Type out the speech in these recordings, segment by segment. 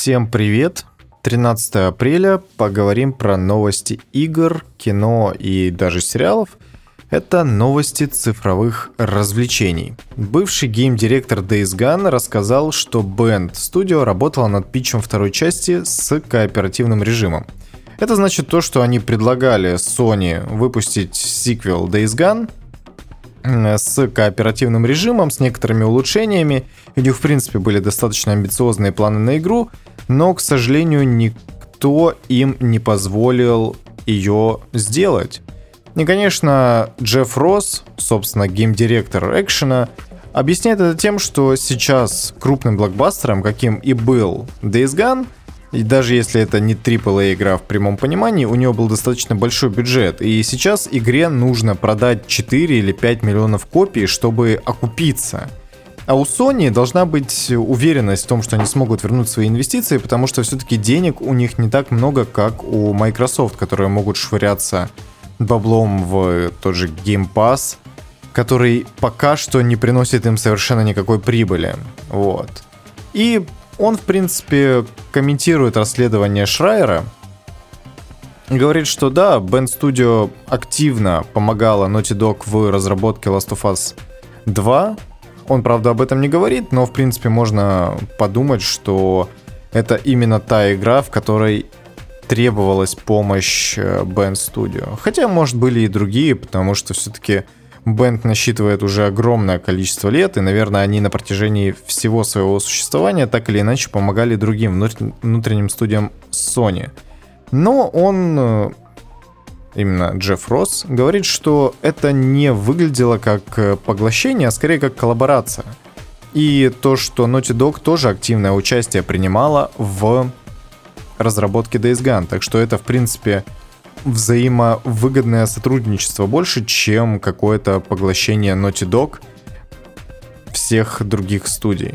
Всем привет! 13 апреля поговорим про новости игр, кино и даже сериалов. Это новости цифровых развлечений. Бывший гейм-директор Days Gone рассказал, что Band Studio работала над питчем второй части с кооперативным режимом. Это значит то, что они предлагали Sony выпустить сиквел Days Gone, с кооперативным режимом, с некоторыми улучшениями. У них, в принципе, были достаточно амбициозные планы на игру, но, к сожалению, никто им не позволил ее сделать. И, конечно, Джефф Росс, собственно, геймдиректор экшена, объясняет это тем, что сейчас крупным блокбастером, каким и был Days Gone, и даже если это не AAA игра в прямом понимании, у нее был достаточно большой бюджет. И сейчас игре нужно продать 4 или 5 миллионов копий, чтобы окупиться. А у Sony должна быть уверенность в том, что они смогут вернуть свои инвестиции, потому что все-таки денег у них не так много, как у Microsoft, которые могут швыряться баблом в тот же Game Pass, который пока что не приносит им совершенно никакой прибыли. Вот. И он, в принципе, комментирует расследование Шрайера. Говорит, что да, Band Studio активно помогала Naughty Dog в разработке Last of Us 2. Он, правда, об этом не говорит, но, в принципе, можно подумать, что это именно та игра, в которой требовалась помощь э, Band Studio. Хотя, может, были и другие, потому что все-таки Бенд насчитывает уже огромное количество лет, и, наверное, они на протяжении всего своего существования так или иначе помогали другим внутренним студиям Sony. Но он, э, именно Джефф Росс, говорит, что это не выглядело как э, поглощение, а скорее как коллаборация. И то, что Naughty Dog тоже активное участие принимала в разработке Days Gone. Так что это, в принципе, взаимовыгодное сотрудничество больше, чем какое-то поглощение Naughty Dog всех других студий.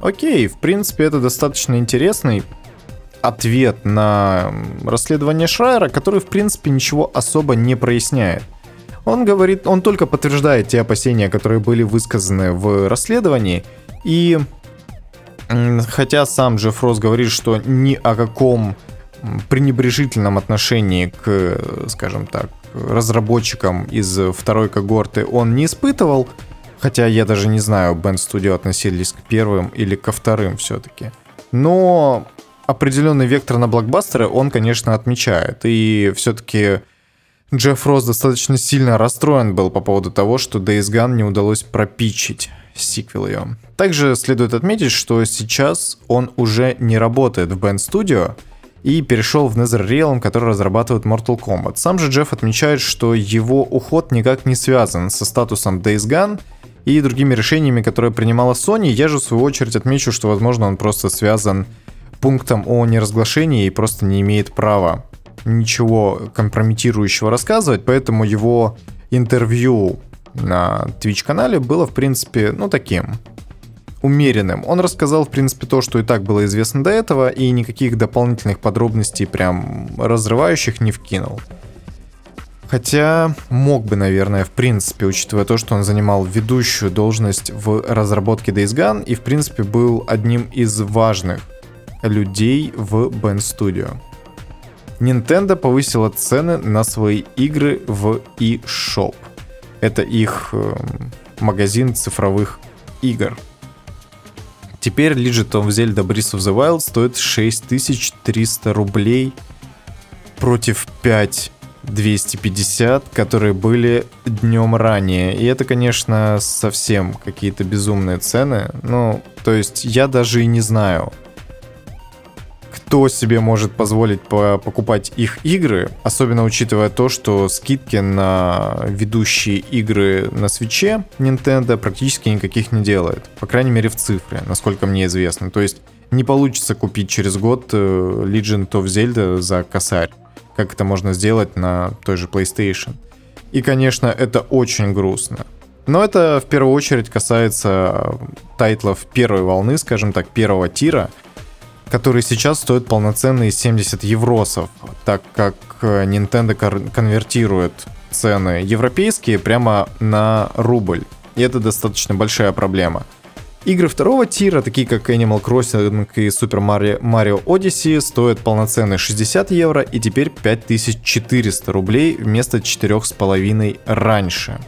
Окей, в принципе, это достаточно интересный ответ на расследование Шрайера, который, в принципе, ничего особо не проясняет. Он говорит, он только подтверждает те опасения, которые были высказаны в расследовании, и хотя сам Джефф Росс говорит, что ни о каком пренебрежительном отношении к, скажем так, разработчикам из второй когорты он не испытывал, хотя я даже не знаю, Band Studio относились к первым или ко вторым все-таки. Но определенный вектор на блокбастеры он, конечно, отмечает. И все-таки Джефф Росс достаточно сильно расстроен был по поводу того, что Days Gone не удалось пропичить сиквел ее. Также следует отметить, что сейчас он уже не работает в Band Studio, и перешел в NetherRealm, который разрабатывает Mortal Kombat. Сам же Джефф отмечает, что его уход никак не связан со статусом Days Gone и другими решениями, которые принимала Sony. Я же в свою очередь отмечу, что возможно он просто связан пунктом о неразглашении и просто не имеет права ничего компрометирующего рассказывать, поэтому его интервью на Twitch-канале было, в принципе, ну, таким, умеренным. Он рассказал, в принципе, то, что и так было известно до этого, и никаких дополнительных подробностей прям разрывающих не вкинул. Хотя мог бы, наверное, в принципе, учитывая то, что он занимал ведущую должность в разработке Days Gone и, в принципе, был одним из важных людей в Band Studio. Nintendo повысила цены на свои игры в eShop. Это их э, магазин цифровых игр. Теперь Legend of Zelda Breath of the Wild стоит 6300 рублей против 5250, которые были днем ранее. И это, конечно, совсем какие-то безумные цены. Ну, то есть я даже и не знаю, кто себе может позволить покупать их игры, особенно учитывая то, что скидки на ведущие игры на свече Nintendo практически никаких не делает. По крайней мере в цифре, насколько мне известно. То есть не получится купить через год э, Legend of Zelda за косарь, как это можно сделать на той же PlayStation. И, конечно, это очень грустно. Но это в первую очередь касается тайтлов первой волны, скажем так, первого тира — который сейчас стоит полноценные 70 евросов, так как э, Nintendo конвертирует цены европейские прямо на рубль. И это достаточно большая проблема. Игры второго тира, такие как Animal Crossing и Super Mario, Odyssey, стоят полноценные 60 евро и теперь 5400 рублей вместо 4,5 раньше.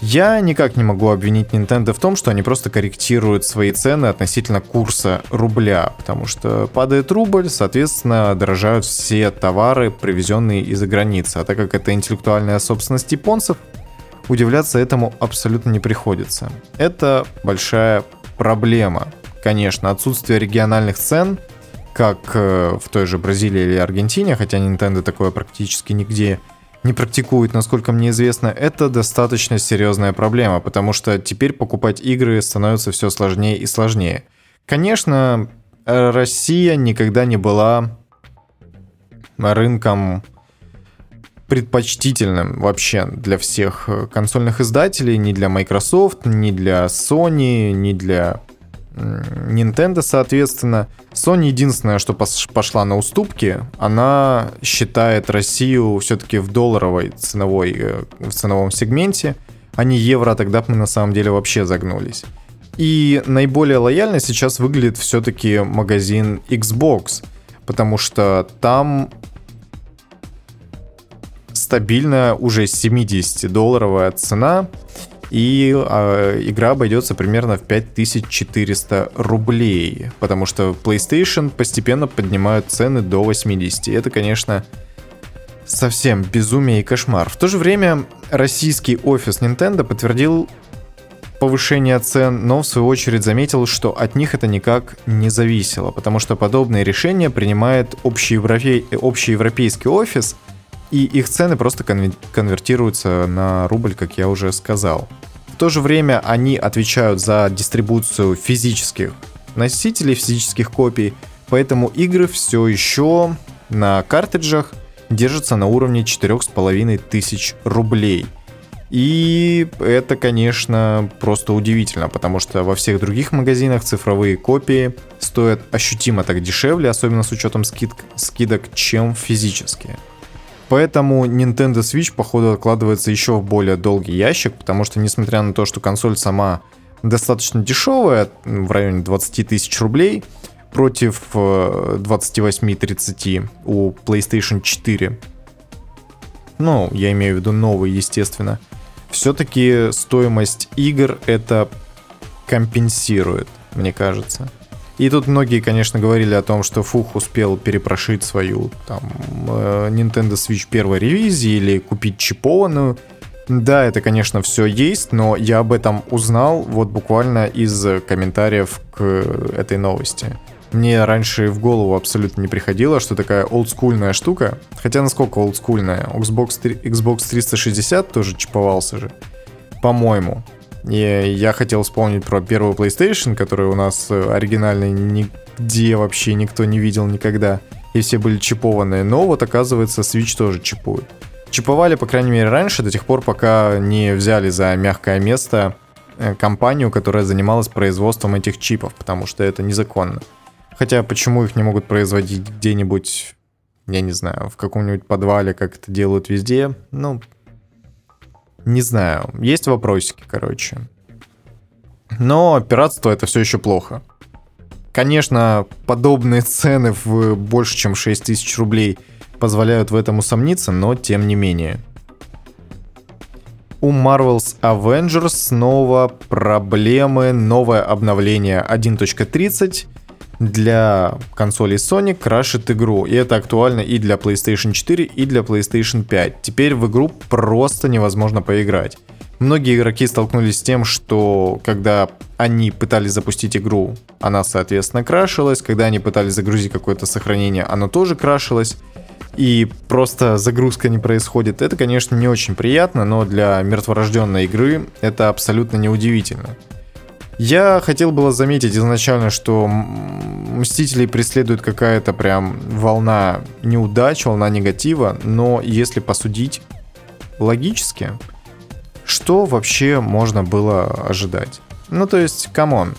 Я никак не могу обвинить Nintendo в том, что они просто корректируют свои цены относительно курса рубля, потому что падает рубль, соответственно, дорожают все товары, привезенные из-за границы. А так как это интеллектуальная собственность японцев, удивляться этому абсолютно не приходится. Это большая проблема. Конечно, отсутствие региональных цен, как э, в той же Бразилии или Аргентине, хотя Nintendo такое практически нигде не практикует, насколько мне известно, это достаточно серьезная проблема, потому что теперь покупать игры становится все сложнее и сложнее. Конечно, Россия никогда не была рынком предпочтительным вообще для всех э, консольных издателей, ни для Microsoft, ни для Sony, ни для Nintendo, соответственно. Sony единственное, что пошла на уступки, она считает Россию все-таки в долларовой ценовой, э, в ценовом сегменте, а не евро, тогда мы на самом деле вообще загнулись. И наиболее лояльно сейчас выглядит все-таки магазин Xbox, потому что там стабильная уже 70-долларовая цена, и э, игра обойдется примерно в 5400 рублей, потому что PlayStation постепенно поднимают цены до 80. Это, конечно, совсем безумие и кошмар. В то же время российский офис Nintendo подтвердил повышение цен, но в свою очередь заметил, что от них это никак не зависело, потому что подобные решения принимает общеевропей... общеевропейский офис – и их цены просто конвертируются на рубль, как я уже сказал. В то же время они отвечают за дистрибуцию физических носителей, физических копий, поэтому игры все еще на картриджах держатся на уровне 4500 рублей. И это, конечно, просто удивительно, потому что во всех других магазинах цифровые копии стоят ощутимо так дешевле, особенно с учетом скид скидок, чем физические. Поэтому Nintendo Switch, походу, откладывается еще в более долгий ящик, потому что, несмотря на то, что консоль сама достаточно дешевая, в районе 20 тысяч рублей, против 28-30 э, у PlayStation 4, ну, я имею в виду новый, естественно, все-таки стоимость игр это компенсирует, мне кажется. И тут многие, конечно, говорили о том, что Фух успел перепрошить свою там э, Nintendo Switch первой ревизии или купить чипованную. Да, это, конечно, все есть, но я об этом узнал вот буквально из комментариев к этой новости. Мне раньше в голову абсолютно не приходило, что такая олдскульная штука, хотя насколько олдскульная, Xbox, 3, Xbox 360 тоже чиповался же, по-моему. И я хотел вспомнить про первую PlayStation, которую у нас э, оригинальной нигде вообще никто не видел никогда. И все были чипованные. Но вот оказывается Switch тоже чипует. Чиповали, по крайней мере, раньше, до тех пор, пока не взяли за мягкое место э, компанию, которая занималась производством этих чипов, потому что это незаконно. Хотя почему их не могут производить где-нибудь, я не знаю, в каком-нибудь подвале, как это делают везде, ну, не знаю, есть вопросики, короче. Но пиратство это все еще плохо. Конечно, подобные цены в больше, чем 6 тысяч рублей позволяют в этом усомниться, но тем не менее. У Marvel's Avengers снова проблемы, новое обновление 1.30 для консолей Sony крашит игру. И это актуально и для PlayStation 4, и для PlayStation 5. Теперь в игру просто невозможно поиграть. Многие игроки столкнулись с тем, что когда они пытались запустить игру, она, соответственно, крашилась. Когда они пытались загрузить какое-то сохранение, оно тоже крашилось. И просто загрузка не происходит. Это, конечно, не очень приятно, но для мертворожденной игры это абсолютно неудивительно. Я хотел было заметить изначально, что Мстителей преследует какая-то прям волна неудач, волна негатива, но если посудить логически, что вообще можно было ожидать? Ну то есть, come on,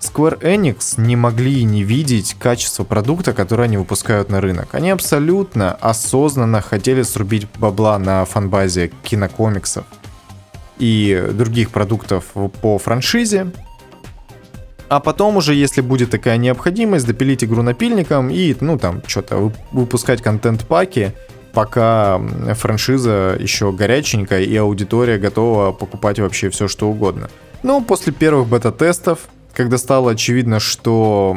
Square Enix не могли не видеть качество продукта, который они выпускают на рынок. Они абсолютно осознанно хотели срубить бабла на фанбазе кинокомиксов. И других продуктов по франшизе. А потом уже, если будет такая необходимость, допилить игру напильником и, ну, там, что-то выпускать контент-паки, пока франшиза еще горяченькая и аудитория готова покупать вообще все, что угодно. Но после первых бета-тестов, когда стало очевидно, что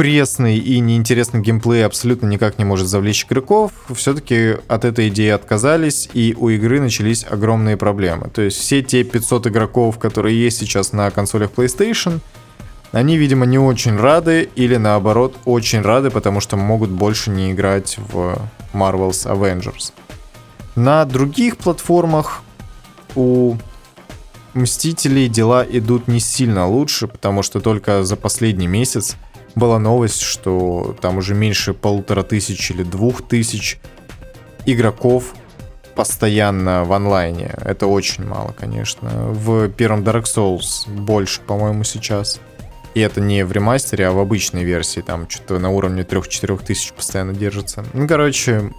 пресный и неинтересный геймплей абсолютно никак не может завлечь игроков, все-таки от этой идеи отказались, и у игры начались огромные проблемы. То есть все те 500 игроков, которые есть сейчас на консолях PlayStation, они, видимо, не очень рады, или наоборот, очень рады, потому что могут больше не играть в Marvel's Avengers. На других платформах у Мстителей дела идут не сильно лучше, потому что только за последний месяц была новость, что там уже меньше полутора тысяч или двух тысяч игроков постоянно в онлайне. Это очень мало, конечно. В первом Dark Souls больше, по-моему, сейчас. И это не в ремастере, а в обычной версии. Там что-то на уровне 3-4 тысяч постоянно держится. Ну, короче,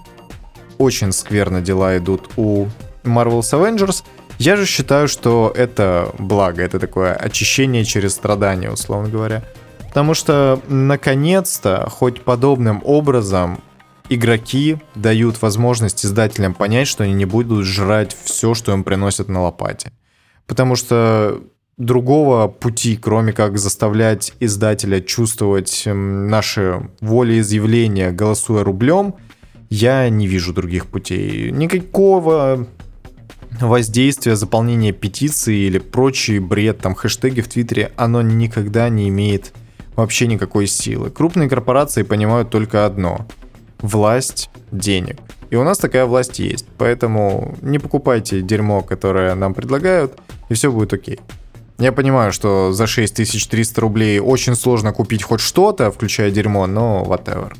очень скверно дела идут у Marvel's Avengers. Я же считаю, что это благо, это такое очищение через страдания, условно говоря. Потому что, наконец-то, хоть подобным образом игроки дают возможность издателям понять, что они не будут жрать все, что им приносят на лопате. Потому что другого пути, кроме как заставлять издателя чувствовать наши волеизъявления, голосуя рублем, я не вижу других путей. Никакого воздействия, заполнения петиции или прочий бред, там хэштеги в Твиттере, оно никогда не имеет вообще никакой силы. Крупные корпорации понимают только одно – власть, денег. И у нас такая власть есть, поэтому не покупайте дерьмо, которое нам предлагают, и все будет окей. Я понимаю, что за 6300 рублей очень сложно купить хоть что-то, включая дерьмо, но whatever.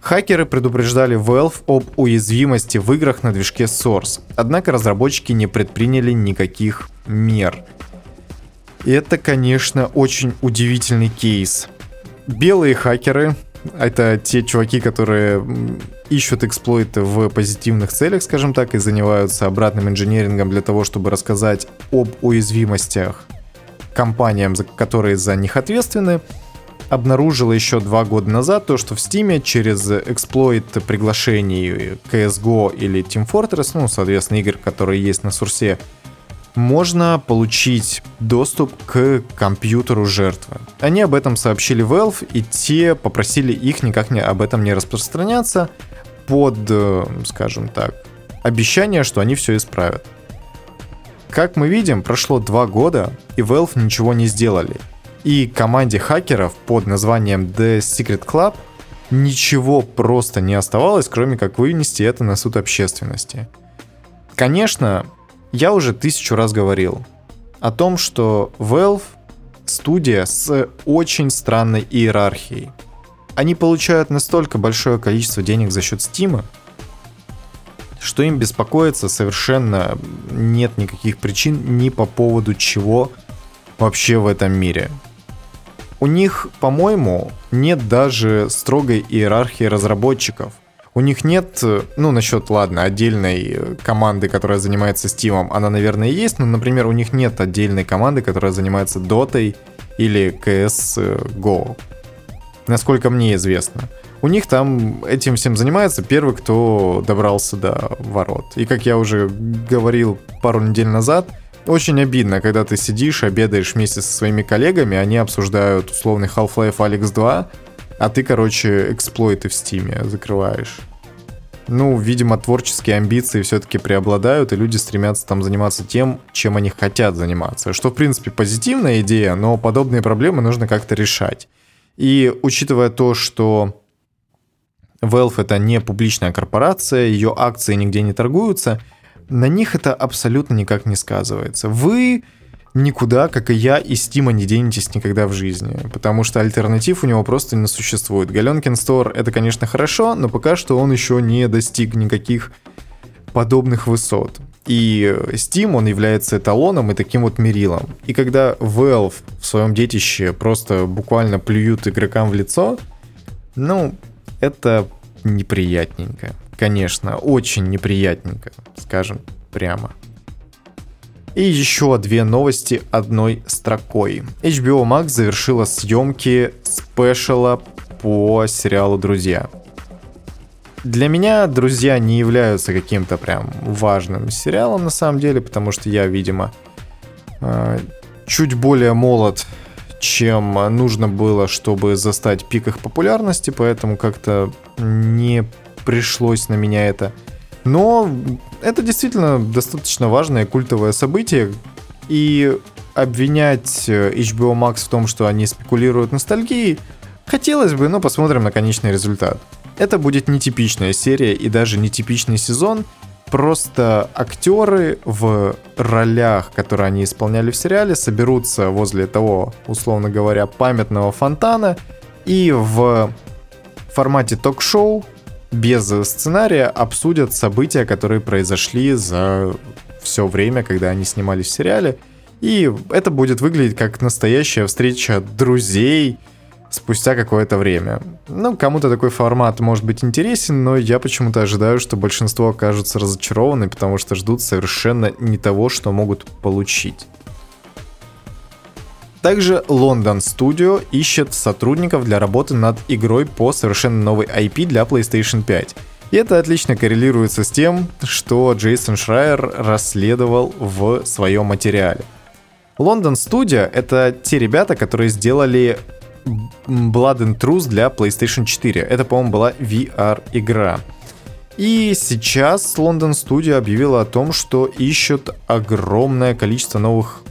Хакеры предупреждали Valve об уязвимости в играх на движке Source, однако разработчики не предприняли никаких мер. Это, конечно, очень удивительный кейс. Белые хакеры, это те чуваки, которые ищут эксплойты в позитивных целях, скажем так, и занимаются обратным инженерингом для того, чтобы рассказать об уязвимостях компаниям, которые за них ответственны, обнаружила еще два года назад то, что в Steam через эксплойт приглашений CSGO или Team Fortress, ну, соответственно, игр, которые есть на сурсе, можно получить доступ к компьютеру жертвы. Они об этом сообщили Valve, и те попросили их никак не об этом не распространяться под, э, скажем так, обещание, что они все исправят. Как мы видим, прошло два года, и Valve ничего не сделали. И команде хакеров под названием The Secret Club ничего просто не оставалось, кроме как вынести это на суд общественности. Конечно, я уже тысячу раз говорил о том, что Valve студия с очень странной иерархией. Они получают настолько большое количество денег за счет Steam, что им беспокоиться совершенно нет никаких причин ни по поводу чего вообще в этом мире. У них, по-моему, нет даже строгой иерархии разработчиков. У них нет, ну, насчет, ладно, отдельной команды, которая занимается Steam, она, наверное, есть, но, например, у них нет отдельной команды, которая занимается Dota или CSGO. Насколько мне известно. У них там этим всем занимается первый, кто добрался до ворот. И как я уже говорил пару недель назад, очень обидно, когда ты сидишь, обедаешь вместе со своими коллегами, они обсуждают условный Half-Life Alyx 2, а ты, короче, эксплойты в стиме закрываешь. Ну, видимо, творческие амбиции все-таки преобладают, и люди стремятся там заниматься тем, чем они хотят заниматься. Что, в принципе, позитивная идея, но подобные проблемы нужно как-то решать. И учитывая то, что Valve это не публичная корпорация, ее акции нигде не торгуются, на них это абсолютно никак не сказывается. Вы никуда, как и я, из Стима не денетесь никогда в жизни, потому что альтернатив у него просто не существует. Галенкин Стор это, конечно, хорошо, но пока что он еще не достиг никаких подобных высот. И Steam, он является эталоном и таким вот мерилом. И когда Valve в своем детище просто буквально плюют игрокам в лицо, ну, это неприятненько. Конечно, очень неприятненько, скажем прямо. И еще две новости одной строкой. HBO Max завершила съемки спешала по сериалу «Друзья». Для меня «Друзья» не являются каким-то прям важным сериалом на самом деле, потому что я, видимо, э, чуть более молод, чем нужно было, чтобы застать пик их популярности, поэтому как-то не пришлось на меня это но это действительно достаточно важное культовое событие, и обвинять э, HBO Max в том, что они спекулируют ностальгией, хотелось бы, но посмотрим на конечный результат. Это будет нетипичная серия и даже нетипичный сезон, просто актеры в ролях, которые они исполняли в сериале, соберутся возле того, условно говоря, памятного фонтана и в формате ток-шоу без сценария обсудят события, которые произошли за все время, когда они снимались в сериале. И это будет выглядеть как настоящая встреча друзей спустя какое-то время. Ну, кому-то такой формат может быть интересен, но я почему-то ожидаю, что большинство окажутся разочарованы, потому что ждут совершенно не того, что могут получить. Также London Studio ищет сотрудников для работы над игрой по совершенно новой IP для PlayStation 5. И это отлично коррелируется с тем, что Джейсон Шрайер расследовал в своем материале. London Studio — это те ребята, которые сделали Blood and Truth для PlayStation 4. Это, по-моему, была VR-игра. И сейчас London Studio объявила о том, что ищут огромное количество новых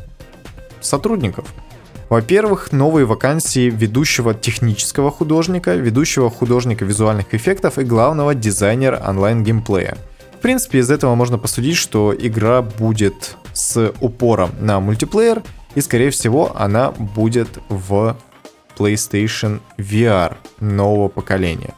сотрудников — во-первых, новые вакансии ведущего технического художника, ведущего художника визуальных эффектов и главного дизайнера онлайн-геймплея. В принципе, из этого можно посудить, что игра будет с упором на мультиплеер, и, скорее всего, она будет в PlayStation VR нового поколения.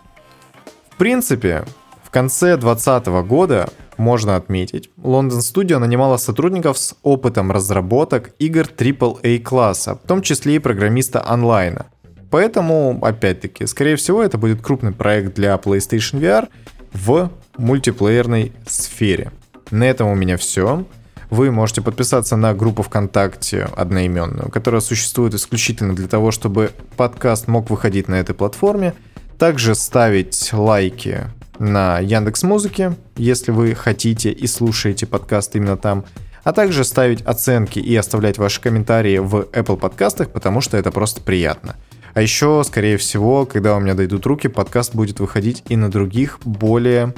В принципе, в конце 2020 года можно отметить, London Studio нанимала сотрудников с опытом разработок игр AAA класса, в том числе и программиста онлайна. Поэтому, опять-таки, скорее всего, это будет крупный проект для PlayStation VR в мультиплеерной сфере. На этом у меня все. Вы можете подписаться на группу ВКонтакте одноименную, которая существует исключительно для того, чтобы подкаст мог выходить на этой платформе. Также ставить лайки на Яндекс Музыке, если вы хотите и слушаете подкаст именно там, а также ставить оценки и оставлять ваши комментарии в Apple подкастах, потому что это просто приятно. А еще, скорее всего, когда у меня дойдут руки, подкаст будет выходить и на других более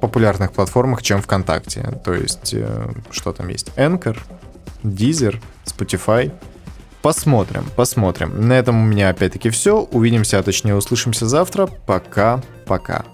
популярных платформах, чем ВКонтакте. То есть, э, что там есть? Anchor, Deezer, Spotify. Посмотрим, посмотрим. На этом у меня опять-таки все. Увидимся, а точнее услышимся завтра. Пока. Пока.